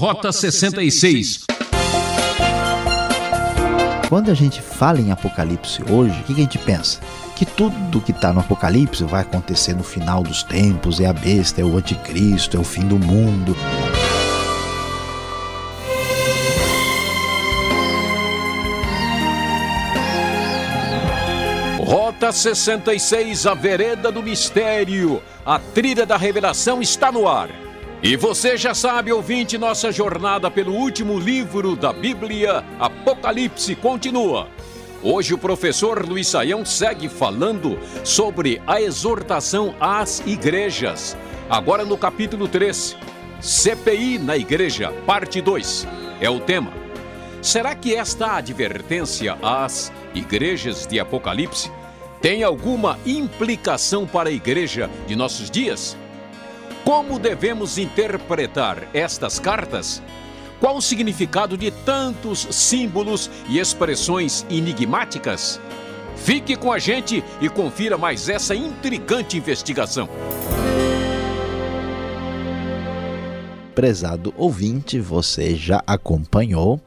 Rota 66. Quando a gente fala em Apocalipse hoje, o que a gente pensa? Que tudo que está no Apocalipse vai acontecer no final dos tempos, é a besta, é o anticristo, é o fim do mundo. Rota 66, a vereda do mistério. A trilha da revelação está no ar. E você já sabe, ouvinte, nossa jornada pelo último livro da Bíblia, Apocalipse, continua. Hoje o professor Luiz Saião segue falando sobre a exortação às igrejas. Agora no capítulo 3, CPI na igreja, parte 2, é o tema. Será que esta advertência às igrejas de Apocalipse tem alguma implicação para a igreja de nossos dias? Como devemos interpretar estas cartas? Qual o significado de tantos símbolos e expressões enigmáticas? Fique com a gente e confira mais essa intrigante investigação. Prezado ouvinte, você já acompanhou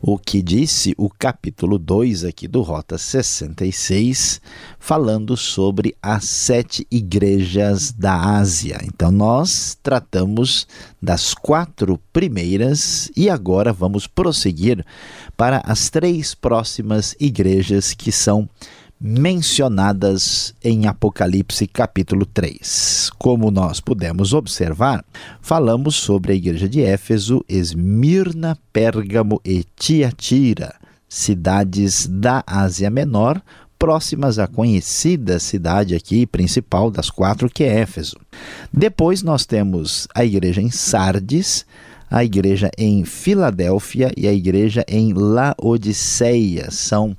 o que disse o capítulo 2 aqui do Rota 66, falando sobre as sete igrejas da Ásia. Então, nós tratamos das quatro primeiras e agora vamos prosseguir para as três próximas igrejas que são mencionadas em Apocalipse capítulo 3. Como nós pudemos observar, falamos sobre a igreja de Éfeso, Esmirna, Pérgamo e Tiatira, cidades da Ásia Menor, próximas à conhecida cidade aqui principal das quatro, que é Éfeso. Depois nós temos a igreja em Sardes, a igreja em Filadélfia e a igreja em Laodiceia. São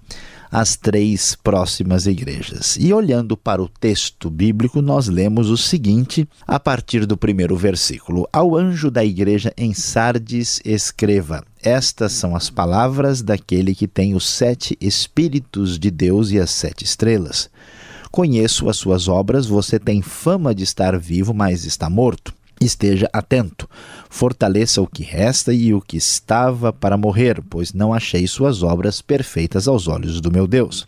as três próximas igrejas. E olhando para o texto bíblico, nós lemos o seguinte a partir do primeiro versículo: Ao anjo da igreja em Sardes, escreva: Estas são as palavras daquele que tem os sete Espíritos de Deus e as sete estrelas. Conheço as suas obras, você tem fama de estar vivo, mas está morto. Esteja atento, fortaleça o que resta e o que estava para morrer, pois não achei suas obras perfeitas aos olhos do meu Deus.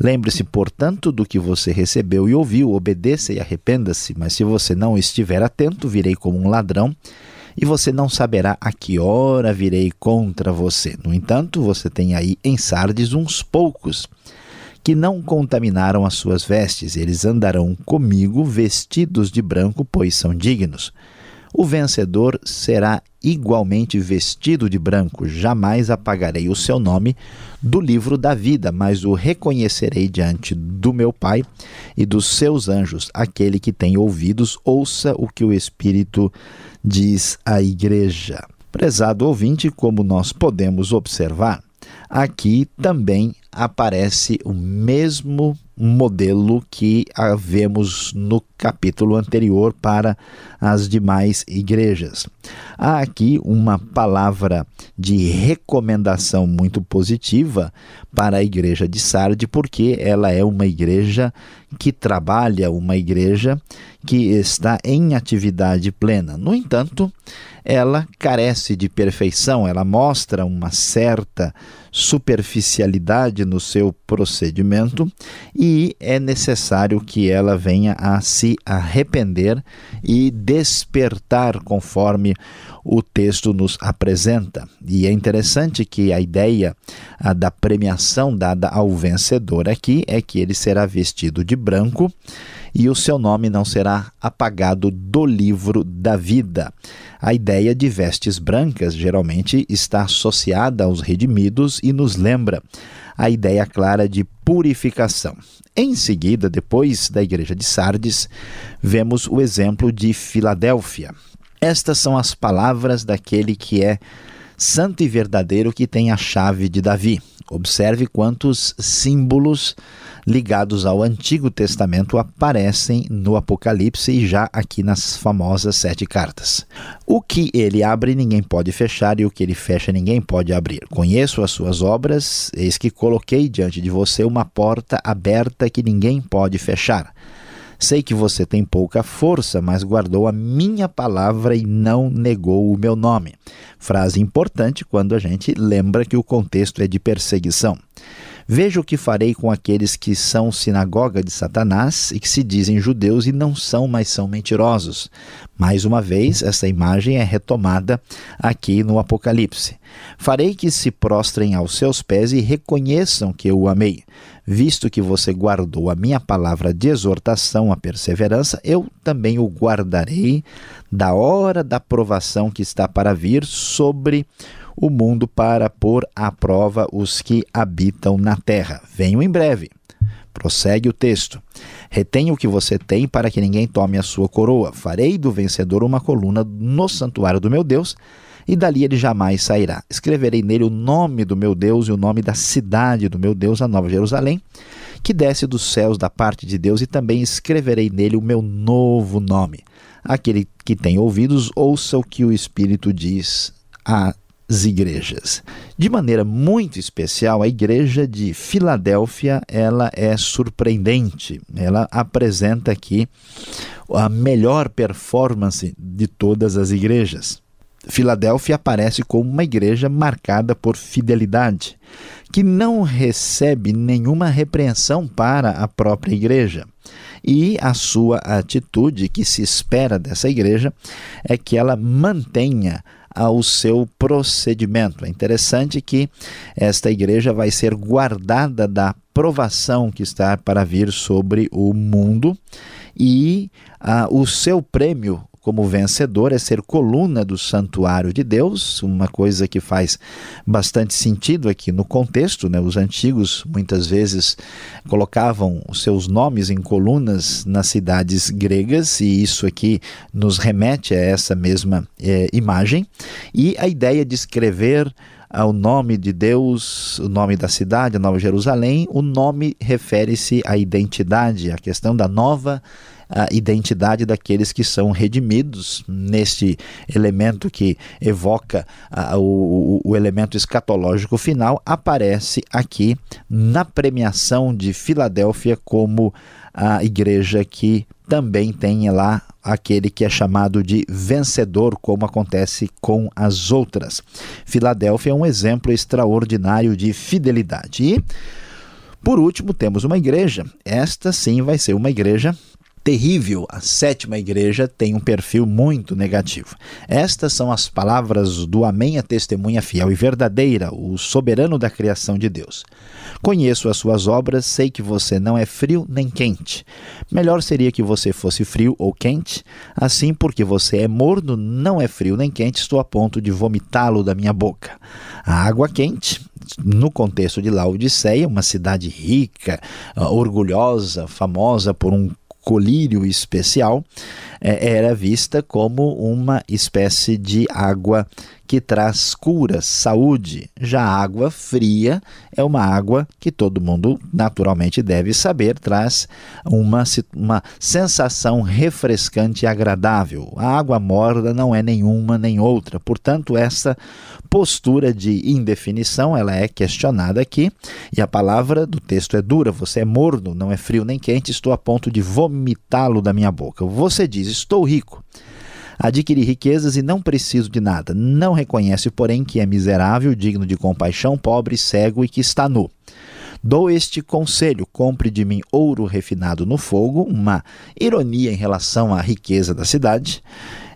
Lembre-se, portanto, do que você recebeu e ouviu, obedeça e arrependa-se, mas se você não estiver atento, virei como um ladrão e você não saberá a que hora virei contra você. No entanto, você tem aí em Sardes uns poucos que não contaminaram as suas vestes, eles andarão comigo vestidos de branco, pois são dignos. O vencedor será igualmente vestido de branco, jamais apagarei o seu nome do livro da vida, mas o reconhecerei diante do meu Pai e dos seus anjos. Aquele que tem ouvidos, ouça o que o Espírito diz à igreja. Prezado ouvinte, como nós podemos observar, aqui também aparece o mesmo modelo que vemos no capítulo anterior para as demais igrejas. Há aqui uma palavra de recomendação muito positiva para a igreja de Sardes, porque ela é uma igreja que trabalha, uma igreja que está em atividade plena. No entanto, ela carece de perfeição, ela mostra uma certa superficialidade no seu procedimento e é necessário que ela venha a se arrepender e despertar conforme o texto nos apresenta. E é interessante que a ideia da premiação dada ao vencedor aqui é que ele será vestido de branco e o seu nome não será apagado do livro da vida. A ideia de vestes brancas geralmente está associada aos redimidos e nos lembra a ideia clara de purificação. Em seguida, depois da igreja de Sardes, vemos o exemplo de Filadélfia. Estas são as palavras daquele que é santo e verdadeiro que tem a chave de Davi. Observe quantos símbolos ligados ao Antigo Testamento aparecem no Apocalipse e já aqui nas famosas sete cartas. O que ele abre, ninguém pode fechar, e o que ele fecha, ninguém pode abrir. Conheço as suas obras, eis que coloquei diante de você uma porta aberta que ninguém pode fechar. Sei que você tem pouca força, mas guardou a minha palavra e não negou o meu nome. Frase importante quando a gente lembra que o contexto é de perseguição. Veja o que farei com aqueles que são sinagoga de Satanás e que se dizem judeus e não são, mas são mentirosos. Mais uma vez, essa imagem é retomada aqui no Apocalipse. Farei que se prostrem aos seus pés e reconheçam que eu o amei. Visto que você guardou a minha palavra de exortação à perseverança, eu também o guardarei da hora da provação que está para vir sobre o mundo para pôr à prova os que habitam na terra. Venho em breve. Prossegue o texto. Retenha o que você tem para que ninguém tome a sua coroa. Farei do vencedor uma coluna no santuário do meu Deus, e dali ele jamais sairá. Escreverei nele o nome do meu Deus e o nome da cidade do meu Deus, a Nova Jerusalém, que desce dos céus da parte de Deus, e também escreverei nele o meu novo nome. Aquele que tem ouvidos, ouça o que o Espírito diz a igrejas. De maneira muito especial, a igreja de Filadélfia, ela é surpreendente. Ela apresenta aqui a melhor performance de todas as igrejas. Filadélfia aparece como uma igreja marcada por fidelidade, que não recebe nenhuma repreensão para a própria igreja. E a sua atitude que se espera dessa igreja é que ela mantenha ao seu procedimento. É interessante que esta igreja vai ser guardada da provação que está para vir sobre o mundo e ah, o seu prêmio como vencedor é ser coluna do santuário de Deus, uma coisa que faz bastante sentido aqui no contexto. Né? Os antigos muitas vezes colocavam os seus nomes em colunas nas cidades gregas, e isso aqui nos remete a essa mesma é, imagem. E a ideia de escrever o nome de Deus, o nome da cidade, a Nova Jerusalém, o nome refere-se à identidade, à questão da nova a identidade daqueles que são redimidos neste elemento que evoca a, o, o elemento escatológico final, aparece aqui na premiação de Filadélfia como a igreja que também tem lá aquele que é chamado de vencedor, como acontece com as outras. Filadélfia é um exemplo extraordinário de fidelidade. E, por último, temos uma igreja. Esta sim vai ser uma igreja terrível, a sétima igreja tem um perfil muito negativo. Estas são as palavras do Amém, a testemunha fiel e verdadeira, o soberano da criação de Deus. Conheço as suas obras, sei que você não é frio nem quente. Melhor seria que você fosse frio ou quente, assim porque você é morno, não é frio nem quente, estou a ponto de vomitá-lo da minha boca. A água quente no contexto de Laodiceia, uma cidade rica, orgulhosa, famosa por um colírio especial, era vista como uma espécie de água que traz cura, saúde. Já a água fria é uma água que todo mundo naturalmente deve saber, traz uma, uma sensação refrescante e agradável. A água morna não é nenhuma nem outra. Portanto, essa postura de indefinição ela é questionada aqui e a palavra do texto é dura. Você é morno, não é frio nem quente. Estou a ponto de vomitá-lo da minha boca. Você diz: Estou rico adquiri riquezas e não preciso de nada. Não reconhece, porém, que é miserável, digno de compaixão, pobre, cego e que está nu. Dou este conselho: compre de mim ouro refinado no fogo, uma ironia em relação à riqueza da cidade,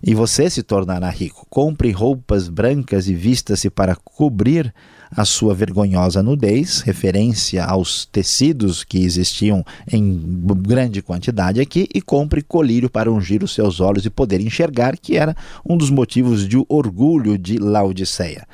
e você se tornará rico. Compre roupas brancas e vista-se para cobrir a sua vergonhosa nudez, referência aos tecidos que existiam em grande quantidade aqui, e compre colírio para ungir os seus olhos e poder enxergar, que era um dos motivos de orgulho de Laodiceia.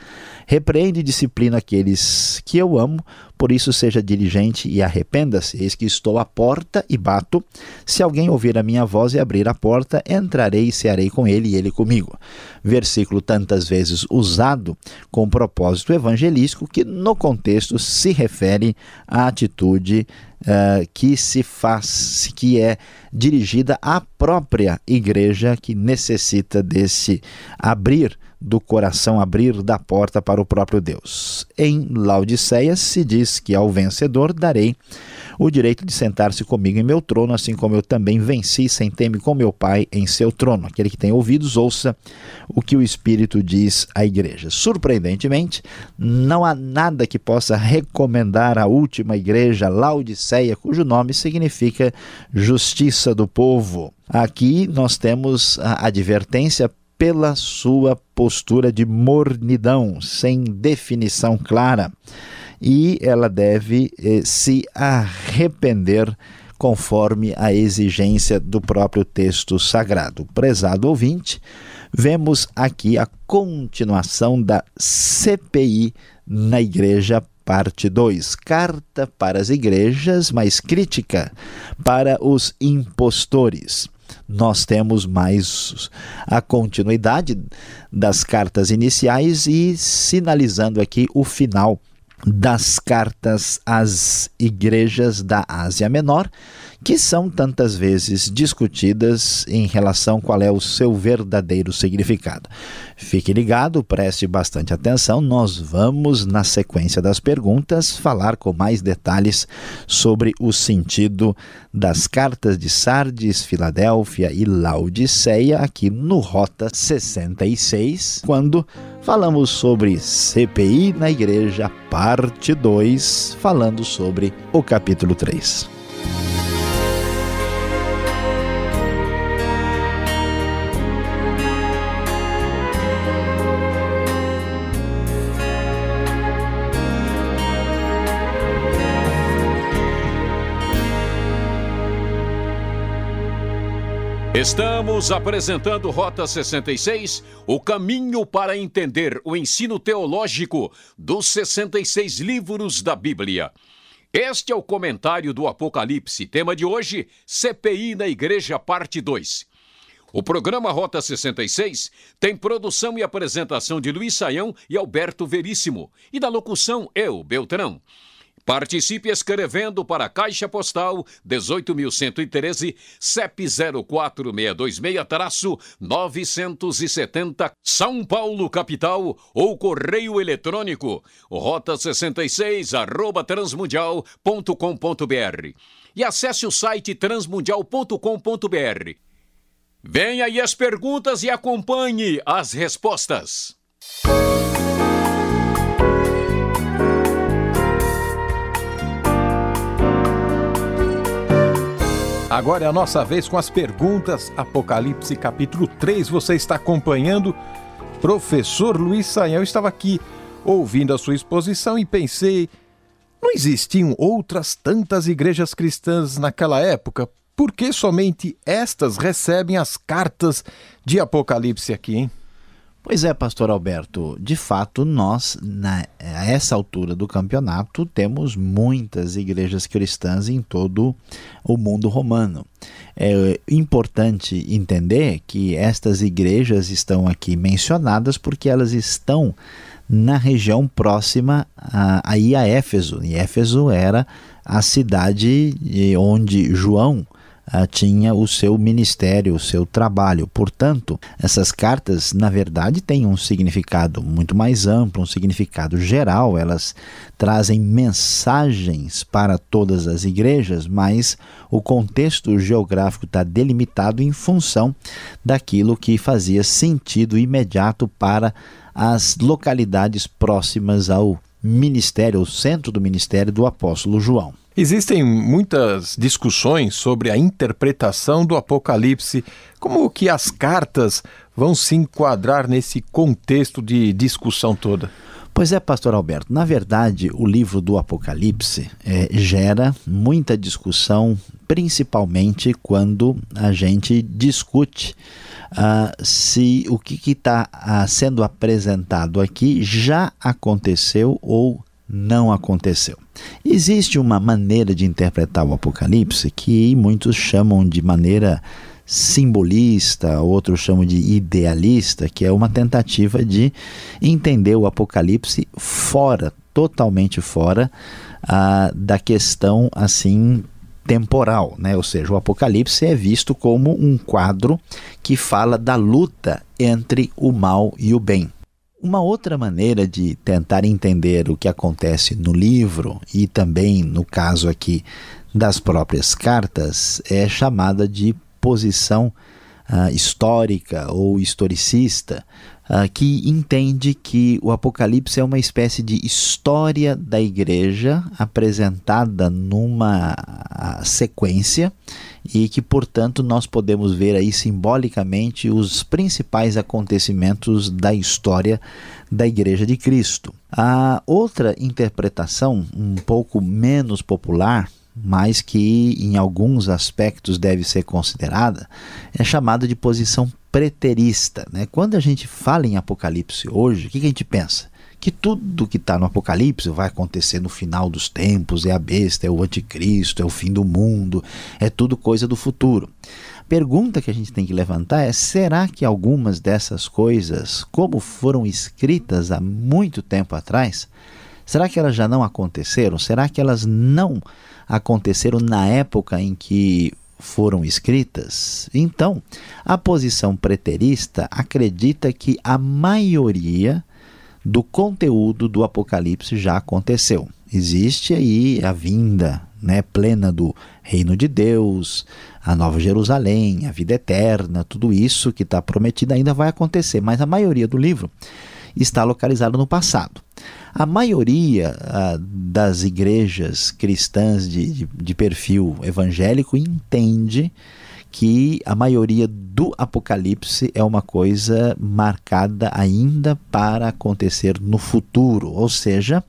Repreende e disciplina aqueles que eu amo, por isso seja diligente e arrependa-se. Eis que estou à porta e bato. Se alguém ouvir a minha voz e abrir a porta, entrarei e cearei com ele e ele comigo. Versículo tantas vezes usado com propósito evangelístico que no contexto se refere à atitude uh, que se faz, que é dirigida à própria igreja que necessita desse abrir do coração abrir da porta para o próprio Deus. Em Laodiceia se diz que ao vencedor darei o direito de sentar-se comigo em meu trono, assim como eu também venci, sentei-me com meu Pai em seu trono. Aquele que tem ouvidos, ouça o que o Espírito diz à igreja. Surpreendentemente, não há nada que possa recomendar a última igreja, Laodiceia, cujo nome significa justiça do povo. Aqui nós temos a advertência pela sua postura de mornidão, sem definição clara. E ela deve eh, se arrepender conforme a exigência do próprio texto sagrado. Prezado ouvinte, vemos aqui a continuação da CPI na igreja parte 2, carta para as igrejas, mas crítica para os impostores nós temos mais a continuidade das cartas iniciais e sinalizando aqui o final das cartas às igrejas da Ásia Menor, que são tantas vezes discutidas em relação qual é o seu verdadeiro significado. Fique ligado, preste bastante atenção, nós vamos, na sequência das perguntas, falar com mais detalhes sobre o sentido das cartas de Sardes, Filadélfia e Laodiceia aqui no Rota 66, quando falamos sobre CPI na Igreja, parte 2, falando sobre o capítulo 3. Estamos apresentando Rota 66, o caminho para entender o ensino teológico dos 66 livros da Bíblia. Este é o comentário do Apocalipse, tema de hoje: CPI na Igreja, parte 2. O programa Rota 66 tem produção e apresentação de Luiz Saião e Alberto Veríssimo, e da locução eu, Beltrão. Participe escrevendo para a Caixa Postal 18.113, CEP 04626-970, São Paulo, capital, ou correio eletrônico, rota 66, arroba transmundial.com.br. E acesse o site transmundial.com.br. Venha aí as perguntas e acompanhe as respostas. Agora é a nossa vez com as perguntas. Apocalipse capítulo 3, você está acompanhando. Professor Luiz Saião estava aqui ouvindo a sua exposição e pensei: não existiam outras tantas igrejas cristãs naquela época? Por que somente estas recebem as cartas de Apocalipse aqui, hein? Pois é, pastor Alberto, de fato nós, na, a essa altura do campeonato, temos muitas igrejas cristãs em todo o mundo romano. É importante entender que estas igrejas estão aqui mencionadas porque elas estão na região próxima a, a Éfeso. E Éfeso era a cidade onde João ah, tinha o seu ministério, o seu trabalho. Portanto, essas cartas, na verdade, têm um significado muito mais amplo, um significado geral. Elas trazem mensagens para todas as igrejas, mas o contexto geográfico está delimitado em função daquilo que fazia sentido imediato para as localidades próximas ao ministério, o centro do ministério do apóstolo João. Existem muitas discussões sobre a interpretação do Apocalipse, como que as cartas vão se enquadrar nesse contexto de discussão toda. Pois é, pastor Alberto, na verdade, o livro do Apocalipse é, gera muita discussão, principalmente quando a gente discute uh, se o que está uh, sendo apresentado aqui já aconteceu ou não aconteceu. Existe uma maneira de interpretar o Apocalipse que muitos chamam de maneira simbolista, outros chamam de idealista, que é uma tentativa de entender o Apocalipse fora, totalmente fora ah, da questão assim temporal, né? Ou seja, o Apocalipse é visto como um quadro que fala da luta entre o mal e o bem Uma outra maneira de tentar entender o que acontece no livro e também no caso aqui das próprias cartas é chamada de posição uh, histórica ou historicista, uh, que entende que o Apocalipse é uma espécie de história da igreja apresentada numa uh, sequência e que, portanto, nós podemos ver aí simbolicamente os principais acontecimentos da história da Igreja de Cristo. A outra interpretação, um pouco menos popular, mas que em alguns aspectos deve ser considerada, é chamada de posição preterista. Né? Quando a gente fala em Apocalipse hoje, o que, que a gente pensa? Que tudo que está no Apocalipse vai acontecer no final dos tempos, é a besta, é o anticristo, é o fim do mundo, é tudo coisa do futuro. Pergunta que a gente tem que levantar é: será que algumas dessas coisas, como foram escritas há muito tempo atrás, será que elas já não aconteceram? Será que elas não aconteceram na época em que foram escritas? Então, a posição preterista acredita que a maioria do conteúdo do Apocalipse já aconteceu. Existe aí a vinda né, plena do reino de Deus, a Nova Jerusalém, a vida eterna, tudo isso que está prometido ainda vai acontecer, mas a maioria do livro está localizada no passado. A maioria ah, das igrejas cristãs de, de, de perfil evangélico entende que a maioria do Apocalipse é uma coisa marcada ainda para acontecer no futuro, ou seja,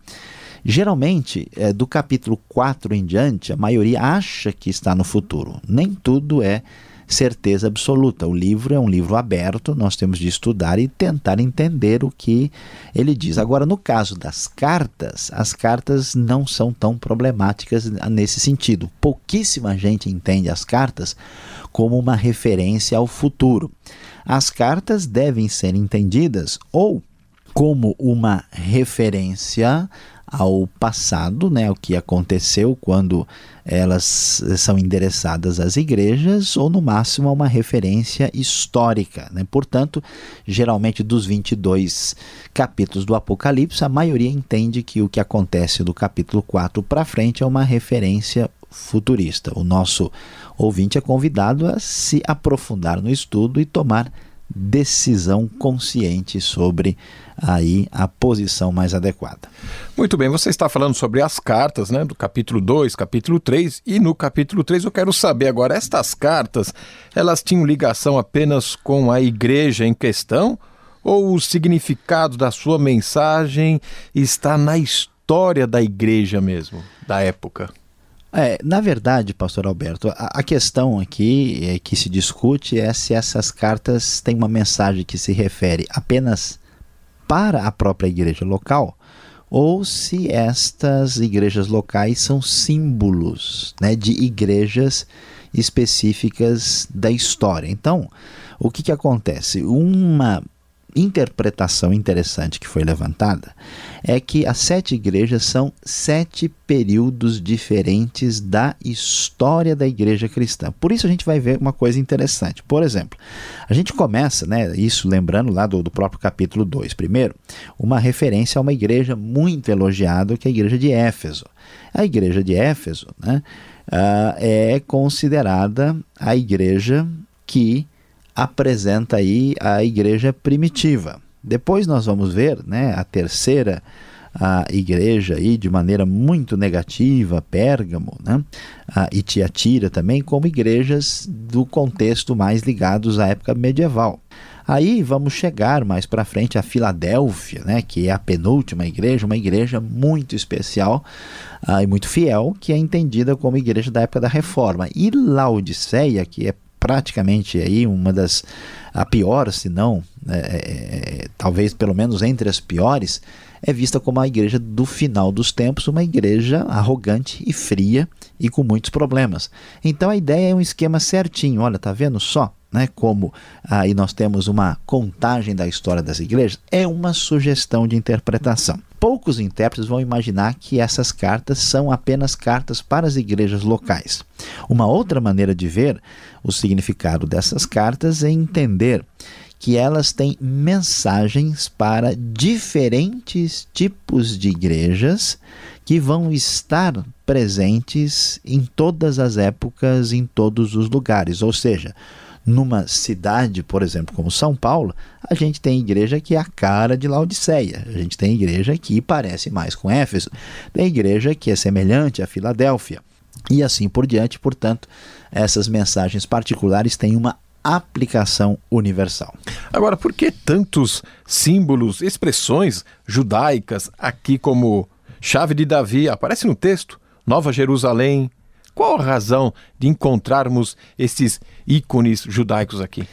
Geralmente, é, do capítulo 4 em diante, a maioria acha que está no futuro. Nem tudo é certeza absoluta. O livro é um livro aberto, nós temos de estudar e tentar entender o que ele diz. Agora, no caso das cartas, as cartas não são tão problemáticas nesse sentido. Pouquíssima gente entende as cartas como uma referência ao futuro. As cartas devem ser entendidas ou como uma referência ao passado, né, o que aconteceu quando elas são endereçadas às igrejas, ou no máximo a uma referência histórica. Né? Portanto, geralmente dos 22 capítulos do Apocalipse, a maioria entende que o que acontece do capítulo 4 para frente é uma referência futurista. O nosso ouvinte é convidado a se aprofundar no estudo e tomar decisão consciente sobre aí a posição mais adequada. Muito bem, você está falando sobre as cartas, né, do capítulo 2, capítulo 3, e no capítulo 3 eu quero saber agora, estas cartas, elas tinham ligação apenas com a igreja em questão ou o significado da sua mensagem está na história da igreja mesmo, da época? É, na verdade, pastor Alberto, a, a, questão aqui é, que se discute é se essas cartas têm uma mensagem que se refere apenas para a própria igreja local ou se estas igrejas locais são símbolos né, de igrejas específicas da história. Então, o que, que acontece? Uma interpretação interessante que foi levantada é que as sete igrejas são sete períodos diferentes da história da igreja cristã. Por isso a gente vai ver uma coisa interessante. Por exemplo, a gente começa, né, isso lembrando lá do, do próprio capítulo 2, primeiro, uma referência a uma igreja muito elogiada, que é a igreja de Éfeso. A igreja de Éfeso né, uh, é considerada a igreja que apresenta aí a igreja primitiva. Depois nós vamos ver né, a terceira a igreja aí de maneira muito negativa, Pérgamo né, e Tiatira também, como igrejas do contexto mais ligados à época medieval. Aí vamos chegar mais para frente a Filadélfia, né, que é a penúltima igreja, uma igreja muito especial uh, e muito fiel, que é entendida como igreja da época da Reforma. E Laodiceia, que é praticamente aí uma das a pior, se não, é, é, é, talvez pelo menos entre as piores, é vista como a igreja do final dos tempos, uma igreja arrogante e fria e com muitos problemas. Então a ideia é um esquema certinho. Olha, tá vendo só? Né, como aí nós temos uma contagem da história das igrejas, é uma sugestão de interpretação. Poucos intérpretes vão imaginar que essas cartas são apenas cartas para as igrejas locais. Uma outra maneira de ver o significado dessas cartas é entender que elas têm mensagens para diferentes tipos de igrejas que vão estar presentes em todas as épocas, em todos os lugares. Ou seja, numa cidade, por exemplo, como São Paulo, a gente tem igreja que é a cara de Laodiceia. A gente tem igreja que parece mais com Éfeso. Tem igreja que é semelhante a Filadélfia. E assim por diante, portanto, essas mensagens particulares têm uma aplicação universal. Agora, por que tantos símbolos, expressões judaicas aqui como chave de Davi aparece no texto, Nova Jerusalém, qual a razão de encontrarmos esses ícones judaicos aqui?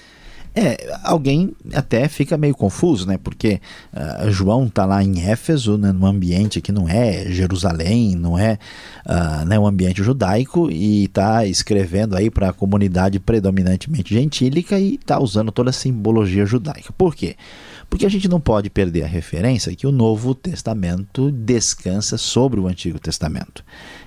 É, alguém até fica meio confuso, né? Porque uh, João está lá em Éfeso, né, num ambiente que não é Jerusalém, não é uh, né, um ambiente judaico, e está escrevendo aí para a comunidade predominantemente gentílica e está usando toda a simbologia judaica. Por quê? Porque a gente não pode perder a referência que o Novo Testamento descansa sobre o Antigo Testamento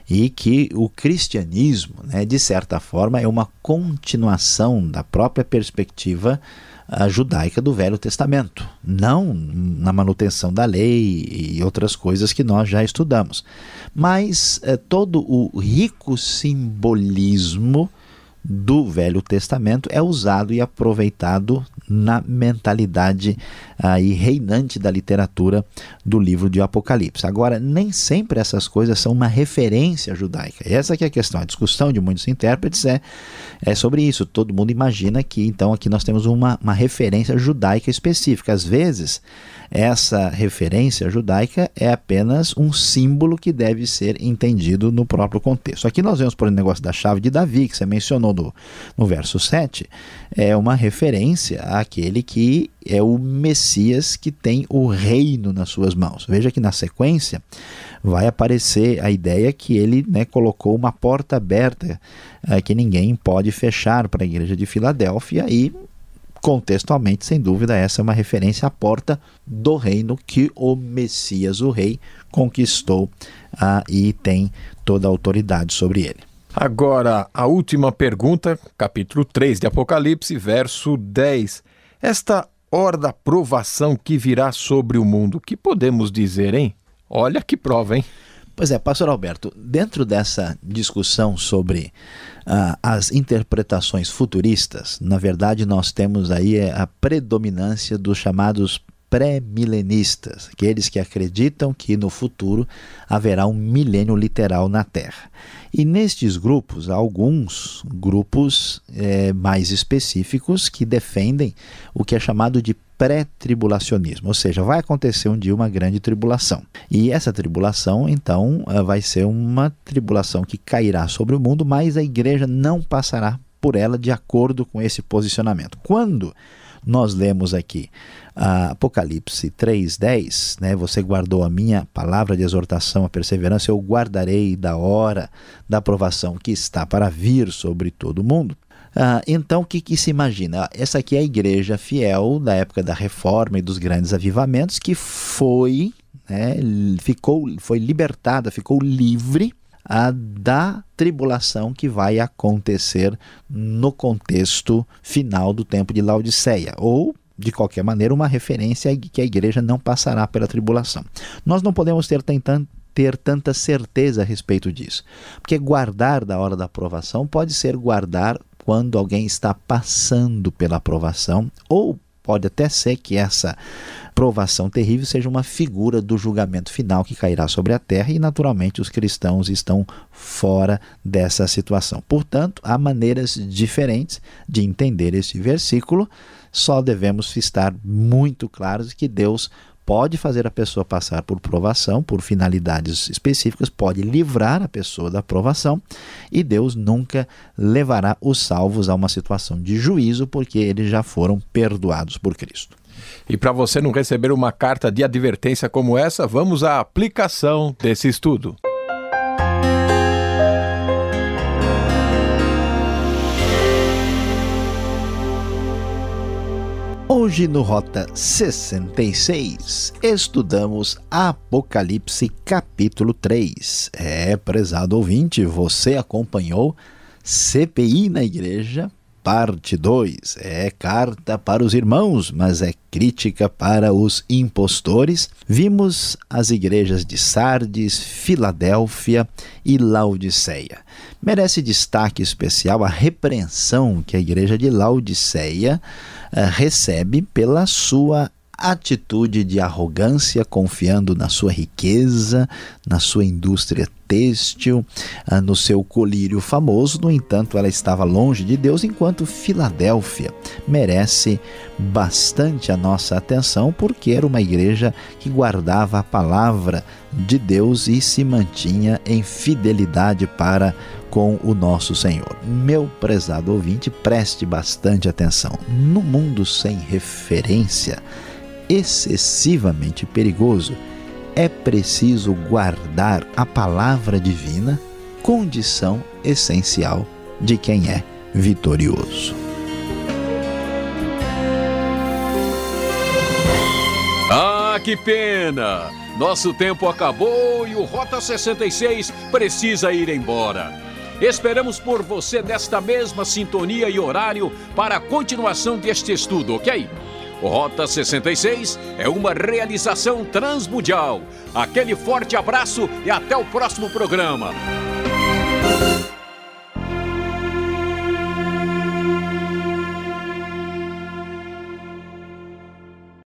e que o cristianismo, né, de certa forma, é uma continuação da própria perspectiva uh, judaica do Velho Testamento, não na manutenção da lei e outras coisas que nós já estudamos, mas uh, todo o rico simbolismo do Velho Testamento é usado e aproveitado na mentalidade aí reinante da literatura do livro de Apocalipse. Agora, nem sempre essas coisas são uma referência judaica. Essa que é a questão. A discussão de muitos intérpretes é, é sobre isso. Todo mundo imagina que então aqui nós temos uma, uma referência judaica específica. Às vezes, essa referência judaica é apenas um símbolo que deve ser entendido no próprio contexto. Aqui nós vemos, por exemplo, o negócio da chave de Davi, que você mencionou no, no verso 7, é uma referência àquele que é o Messias que tem o reino nas suas mãos. Veja que na sequência vai aparecer a ideia que ele né, colocou uma porta aberta é, que ninguém pode fechar para a igreja de Filadélfia e contextualmente, sem dúvida, essa é uma referência à porta do reino que o Messias, o rei, conquistou ah, e tem toda a autoridade sobre ele. Agora, a última pergunta, capítulo 3 de Apocalipse, verso 10. Esta hora da provação que virá sobre o mundo, que podemos dizer, hein? Olha que prova, hein? Pois é, pastor Alberto, dentro dessa discussão sobre uh, as interpretações futuristas, na verdade nós temos aí a predominância dos chamados pré-milenistas, aqueles que acreditam que no futuro haverá um milênio literal na Terra. E nestes grupos, há alguns grupos é, mais específicos que defendem o que é chamado de pré-tribulacionismo, ou seja, vai acontecer um dia uma grande tribulação. E essa tribulação, então, eh, vai ser uma tribulação que cairá sobre o mundo, mas a igreja não passará por ela de acordo com esse posicionamento. Quando nós lemos aqui Apocalipse 3:10, né? Você guardou a minha palavra de exortação, a perseverança, eu guardarei da hora da aprovação que está para vir sobre todo mundo. Ah, então, o que, que, se imagina? Essa aqui é a igreja fiel da época da reforma e dos grandes avivamentos, que foi, né, ficou, foi libertada, ficou livre ah, da tribulação que vai acontecer no contexto final do tempo de Laodiceia, ou de qualquer maneira, uma referência que a igreja não passará pela tribulação. Nós não podemos ter tentando ter tanta certeza a respeito disso. Porque guardar da hora da aprovação pode ser guardar quando alguém está passando pela provação, ou pode até ser que essa provação terrível seja uma figura do julgamento final que cairá sobre a terra e, naturalmente, os cristãos estão fora dessa situação. Portanto, há maneiras diferentes de entender esse versículo, só devemos estar muito claros que Deus pode fazer a pessoa passar por provação, por finalidades específicas, pode livrar a pessoa da provação, e Deus nunca levará os salvos a uma situação de juízo, porque eles já foram perdoados por Cristo. E para você não receber uma carta de advertência como essa, vamos à aplicação desse estudo. Hoje no Rota 66 estudamos Apocalipse capítulo 3. É, prezado ouvinte, você acompanhou CPI na igreja, parte 2. É carta para os irmãos, mas é crítica para os impostores. Vimos as igrejas de Sardes, Filadélfia e Laodiceia. Merece destaque especial a repreensão que a igreja de Laodiceia recebe pela sua atitude de arrogância, confiando na sua riqueza, na sua indústria têxtil, ah, no seu colírio famoso. No entanto, ela estava longe de Deus, enquanto Filadélfia merece bastante a nossa atenção, porque era uma igreja que guardava a palavra de Deus e se mantinha em fidelidade para com o nosso Senhor. Meu prezado ouvinte, preste bastante atenção. No mundo sem referência, excessivamente perigoso, é preciso guardar a palavra divina, condição essencial de quem é vitorioso. Ah, que pena! Nosso tempo acabou e o Rota 66 precisa ir embora. Esperamos por você nesta mesma sintonia e horário para a continuação deste estudo, ok? Rota 66 é uma realização transmundial. Aquele forte abraço e até o próximo programa.